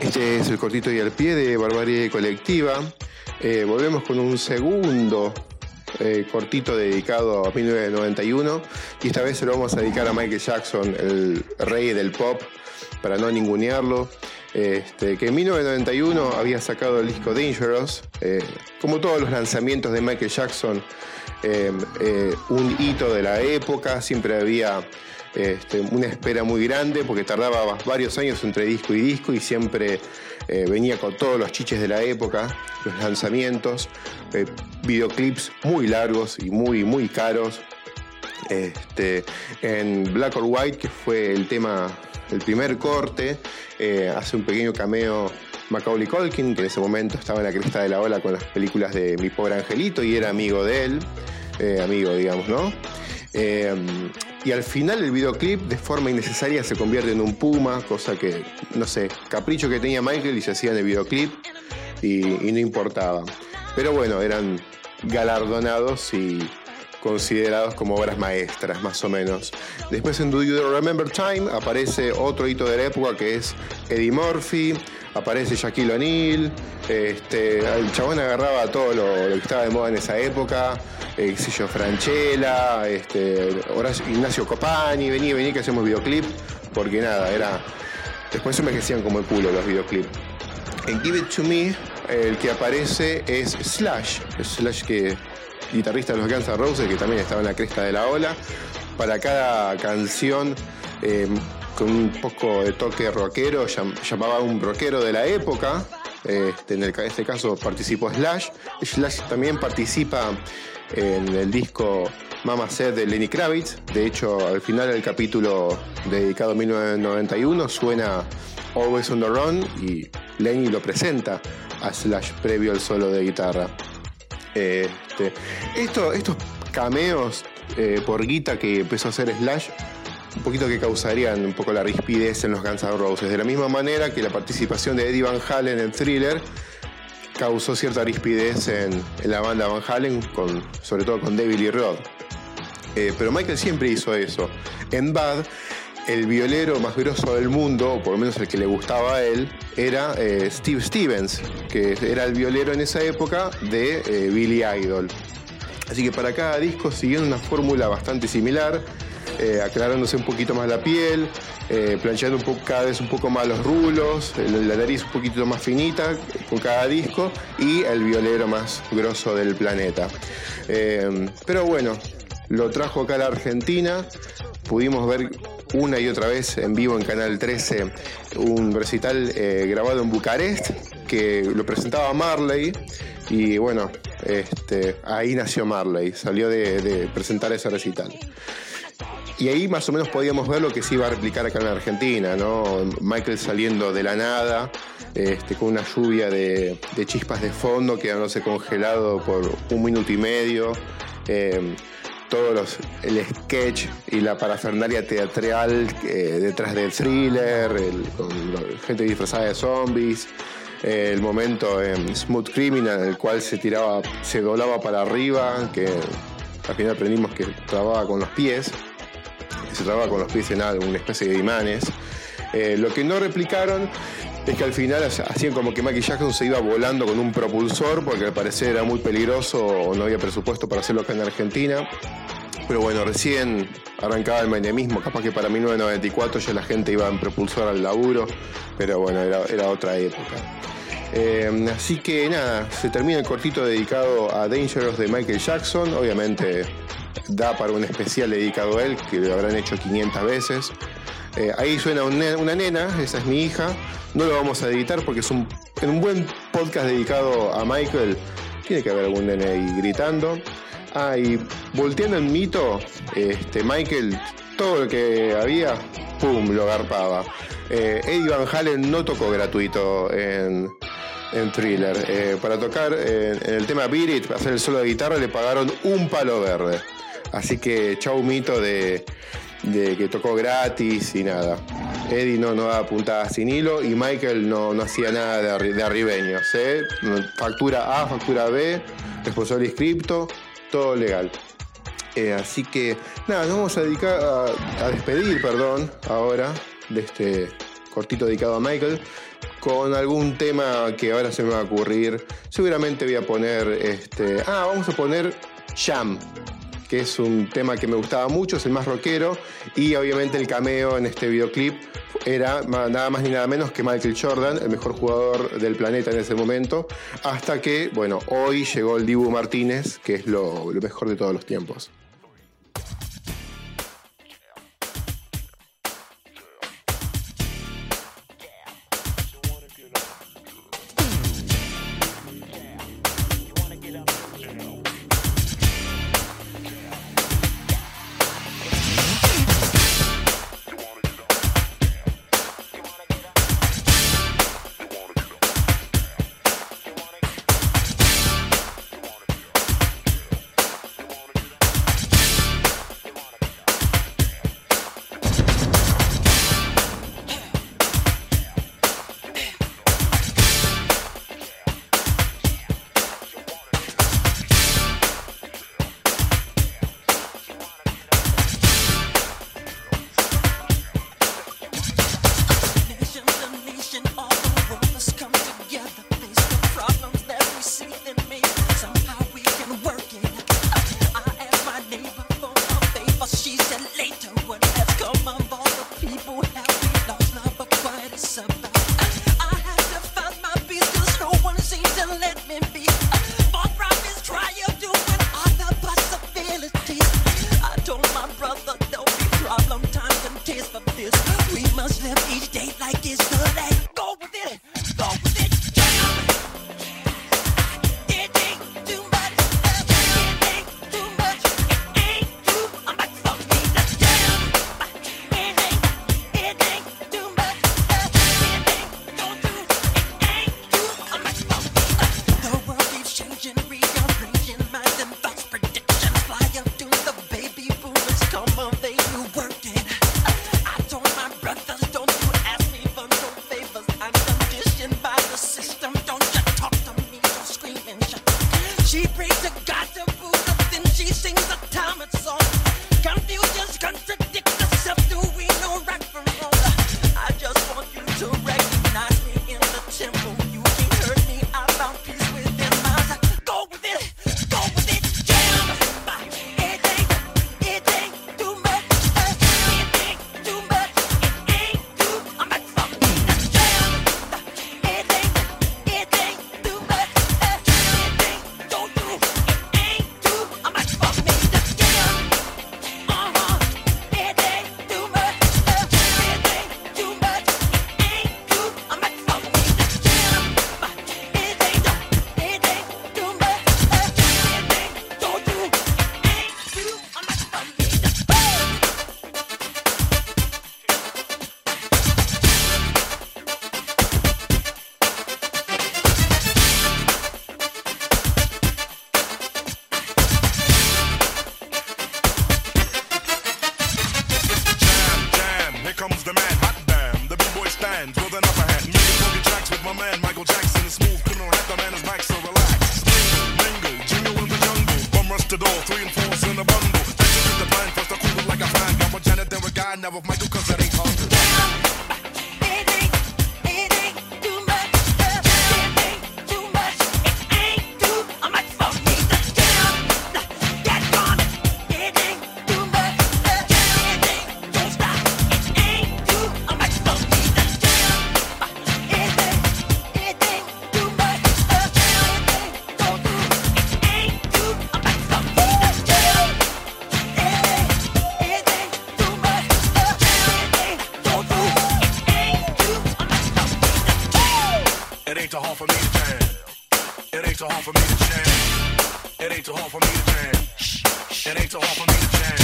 Este es el cortito y al pie de Barbarie Colectiva. Eh, volvemos con un segundo eh, cortito dedicado a 1991 y esta vez se lo vamos a dedicar a Michael Jackson, el rey del pop, para no ningunearlo. Este, que en 1991 había sacado el disco Dangerous, eh, como todos los lanzamientos de Michael Jackson, un hito de la época, siempre había este, una espera muy grande porque tardaba varios años entre disco y disco y siempre eh, venía con todos los chiches de la época, los lanzamientos, eh, videoclips muy largos y muy, muy caros. Este, en Black or White, que fue el tema, el primer corte, eh, hace un pequeño cameo Macaulay Culkin, que en ese momento estaba en la cresta de la ola con las películas de Mi Pobre Angelito y era amigo de él, amigo, digamos, ¿no? Y al final el videoclip de forma innecesaria se convierte en un puma, cosa que, no sé, capricho que tenía Michael y se hacía en el videoclip y, no importaba. Pero bueno, eran galardonados y considerados como obras maestras, más o menos. Después en Do You Remember Time aparece otro hito de la época que es Eddie Murphy, aparece Shaquille O'Neal, este, el chabón agarraba todo lo, que estaba de moda en esa época, eh, yo, Franchella, este, Ignacio Copani, vení, vení que hacemos videoclip, porque nada, era. Después se envejecían como el culo los videoclips. En Give It To Me, el que aparece es Slash, Slash que guitarrista de los Guns N' Roses, que también estaba en la cresta de la ola. Para cada canción eh, con un poco de toque rockero, llamaba un rockero de la época. Este, en este caso participó Slash. Slash también participa en el disco Mama Said de Lenny Kravitz. De hecho, al final del capítulo dedicado a 1991 suena Always on the Run y Lenny lo presenta a Slash previo al solo de guitarra. Este, estos cameos eh, por guita que empezó a hacer Slash un poquito que causarían un poco la rispidez en los Guns N' Roses. De la misma manera que la participación de Eddie Van Halen en Thriller causó cierta rispidez en, la banda Van Halen, con, sobre todo con David Lee Roth. Eh, pero Michael siempre hizo eso. En Bad, el violero más grosso del mundo, o por lo menos el que le gustaba a él, era eh, Steve Stevens, que era el violero en esa época de eh, Billy Idol. Así que para cada disco siguiendo una fórmula bastante similar, eh, aclarándose un poquito más la piel, eh, planchando un poco, cada vez un poco más los rulos, la nariz un poquito más finita con cada disco y el violero más grosso del planeta. Eh, pero bueno, lo trajo acá a la Argentina, pudimos ver una y otra vez en vivo en Canal 13 un recital grabado en Bucarest que lo presentaba Marley y bueno, este, ahí nació Marley, salió de presentar ese recital. Y ahí más o menos podíamos ver lo que se iba a replicar acá en Argentina, ¿no? Michael saliendo de la nada, este, con una lluvia de, chispas de fondo, quedándose congelado por un minuto y medio. Eh, todos los, el sketch y la parafernalia teatral eh, detrás del thriller, con gente disfrazada de zombies, eh, el momento en Smooth Criminal en el cual se tiraba, se doblaba para arriba, que al final aprendimos que trababa con los pies se trababa con los pies en algo, una especie de imanes. Eh, lo que no replicaron es que al final hacían como que Michael Jackson se iba volando con un propulsor porque al parecer era muy peligroso o no había presupuesto para hacerlo acá en Argentina. Pero bueno, recién arrancaba el menemismo, capaz que para 1994 ya la gente iba en propulsor al laburo, pero bueno, era, otra época. Eh, así que nada, se termina el cortito dedicado a Dangerous de Michael Jackson, obviamente da para un especial dedicado a él, que lo habrán hecho 500 veces. Eh, ahí suena una nena, esa es mi hija. No lo vamos a editar porque es un, en un buen podcast dedicado a Michael. Tiene que haber algún nene ahí gritando. Ah, y volteando el mito, este, Michael, todo lo que había, ¡pum! lo garpaba. Eh, Eddie Van Halen no tocó gratuito en, en Thriller. Eh, para tocar en, el tema Beat para hacer el solo de guitarra, le pagaron un palo verde. Así que chau mito de, que tocó gratis y nada. Eddie no, no daba puntadas sin hilo y Michael no, hacía nada de, de arribeños. Factura A, factura B, responsable inscripto, todo legal. Eh, así que nada, nos vamos a dedicar a, despedir, perdón, ahora de este cortito dedicado a Michael con algún tema que ahora se me va a ocurrir. Seguramente voy a poner este. Ah, vamos a poner Jam, que es un tema que me gustaba mucho, es el más rockero. Y obviamente el cameo en este videoclip era nada más ni nada menos que Michael Jordan, el mejor jugador del planeta en ese momento. Hasta que, bueno, hoy llegó el Dibu Martínez, que es lo, lo mejor de todos los tiempos. Door, three and four's in a bundle. Chasing the blind, first I cool like a fan. Got a janitor, a guy, now with Michael. It ain't too hard for me to jam. It ain't too hard for me to jam. It ain't too hard for me to jam. It ain't too hard for me to jam.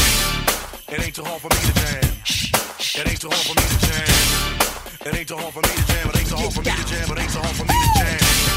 It ain't too hard for me to jam. It ain't too hard for me to jam. It ain't too hard for me to jam. It ain't too hard for me to jam. It ain't too hard for me to jam.